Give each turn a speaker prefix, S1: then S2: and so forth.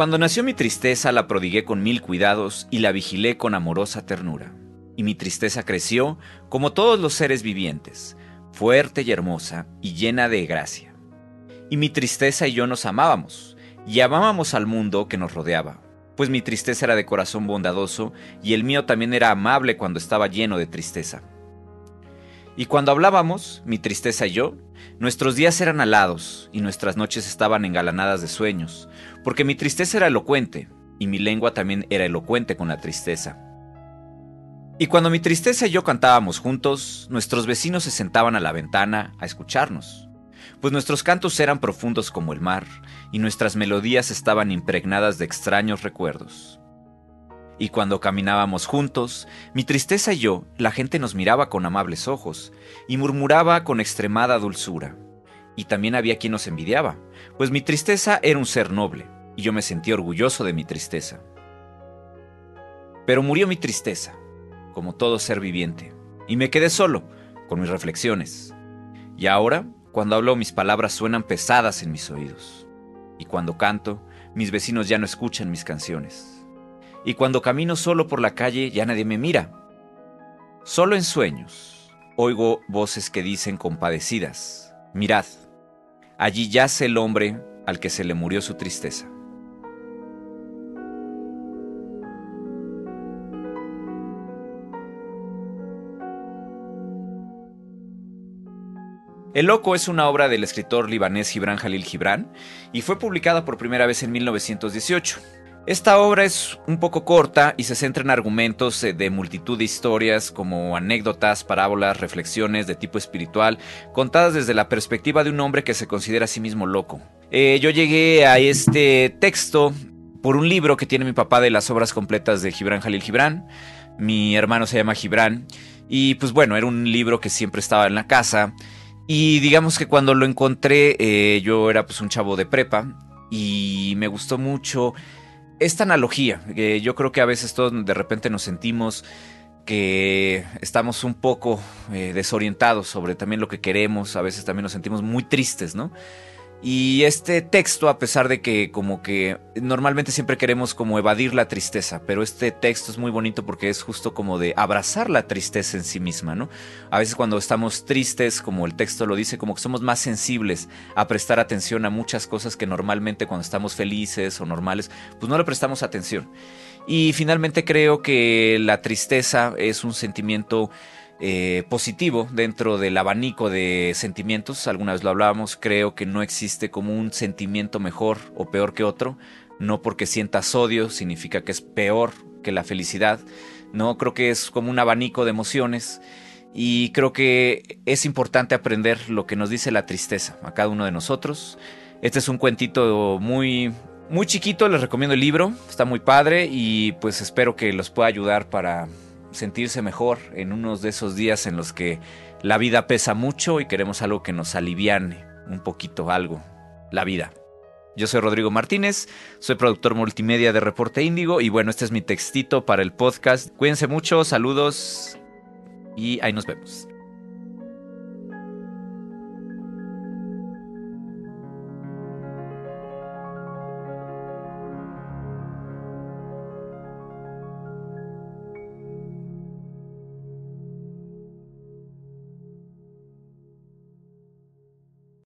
S1: Cuando nació mi tristeza la prodigué con mil cuidados y la vigilé con amorosa ternura. Y mi tristeza creció como todos los seres vivientes, fuerte y hermosa y llena de gracia. Y mi tristeza y yo nos amábamos, y amábamos al mundo que nos rodeaba, pues mi tristeza era de corazón bondadoso y el mío también era amable cuando estaba lleno de tristeza. Y cuando hablábamos, mi tristeza y yo, nuestros días eran alados y nuestras noches estaban engalanadas de sueños, porque mi tristeza era elocuente y mi lengua también era elocuente con la tristeza. Y cuando mi tristeza y yo cantábamos juntos, nuestros vecinos se sentaban a la ventana a escucharnos, pues nuestros cantos eran profundos como el mar y nuestras melodías estaban impregnadas de extraños recuerdos. Y cuando caminábamos juntos, mi tristeza y yo, la gente nos miraba con amables ojos y murmuraba con extremada dulzura. Y también había quien nos envidiaba, pues mi tristeza era un ser noble, y yo me sentía orgulloso de mi tristeza. Pero murió mi tristeza, como todo ser viviente, y me quedé solo, con mis reflexiones. Y ahora, cuando hablo, mis palabras suenan pesadas en mis oídos. Y cuando canto, mis vecinos ya no escuchan mis canciones y cuando camino solo por la calle ya nadie me mira. Solo en sueños oigo voces que dicen compadecidas, mirad, allí yace el hombre al que se le murió su tristeza. El Loco es una obra del escritor libanés Gibran Jalil Gibran y fue publicada por primera vez en 1918. Esta obra es un poco corta y se centra en argumentos eh, de multitud de historias como anécdotas, parábolas, reflexiones de tipo espiritual, contadas desde la perspectiva de un hombre que se considera a sí mismo loco. Eh, yo llegué a este texto por un libro que tiene mi papá de las obras completas de Gibran Jalil Gibran. Mi hermano se llama Gibran. Y pues bueno, era un libro que siempre estaba en la casa. Y digamos que cuando lo encontré, eh, yo era pues un chavo de prepa. Y me gustó mucho esta analogía, que yo creo que a veces todos de repente nos sentimos que estamos un poco eh, desorientados sobre también lo que queremos, a veces también nos sentimos muy tristes, ¿no? Y este texto, a pesar de que como que normalmente siempre queremos como evadir la tristeza, pero este texto es muy bonito porque es justo como de abrazar la tristeza en sí misma, ¿no? A veces cuando estamos tristes, como el texto lo dice, como que somos más sensibles a prestar atención a muchas cosas que normalmente cuando estamos felices o normales, pues no le prestamos atención. Y finalmente creo que la tristeza es un sentimiento eh, positivo dentro del abanico de sentimientos. Alguna vez lo hablábamos, creo que no existe como un sentimiento mejor o peor que otro. No porque sientas odio significa que es peor que la felicidad. No, creo que es como un abanico de emociones. Y creo que es importante aprender lo que nos dice la tristeza a cada uno de nosotros. Este es un cuentito muy, muy chiquito, les recomiendo el libro, está muy padre y pues espero que los pueda ayudar para sentirse mejor en unos de esos días en los que la vida pesa mucho y queremos algo que nos aliviane un poquito algo, la vida. Yo soy Rodrigo Martínez, soy productor multimedia de Reporte Índigo y bueno, este es mi textito para el podcast. Cuídense mucho, saludos y ahí nos vemos.